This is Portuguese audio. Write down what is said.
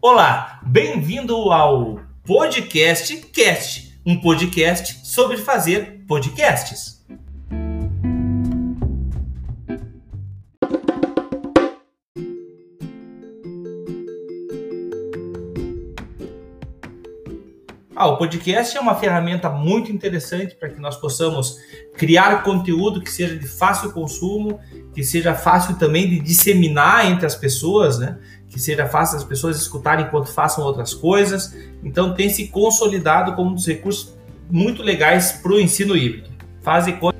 Olá, bem-vindo ao Podcast Cast, um podcast sobre fazer podcasts. Ah, o podcast é uma ferramenta muito interessante para que nós possamos criar conteúdo que seja de fácil consumo, que seja fácil também de disseminar entre as pessoas, né? que seja fácil as pessoas escutarem enquanto façam outras coisas. Então tem se consolidado como um dos recursos muito legais para o ensino híbrido. Faz de conta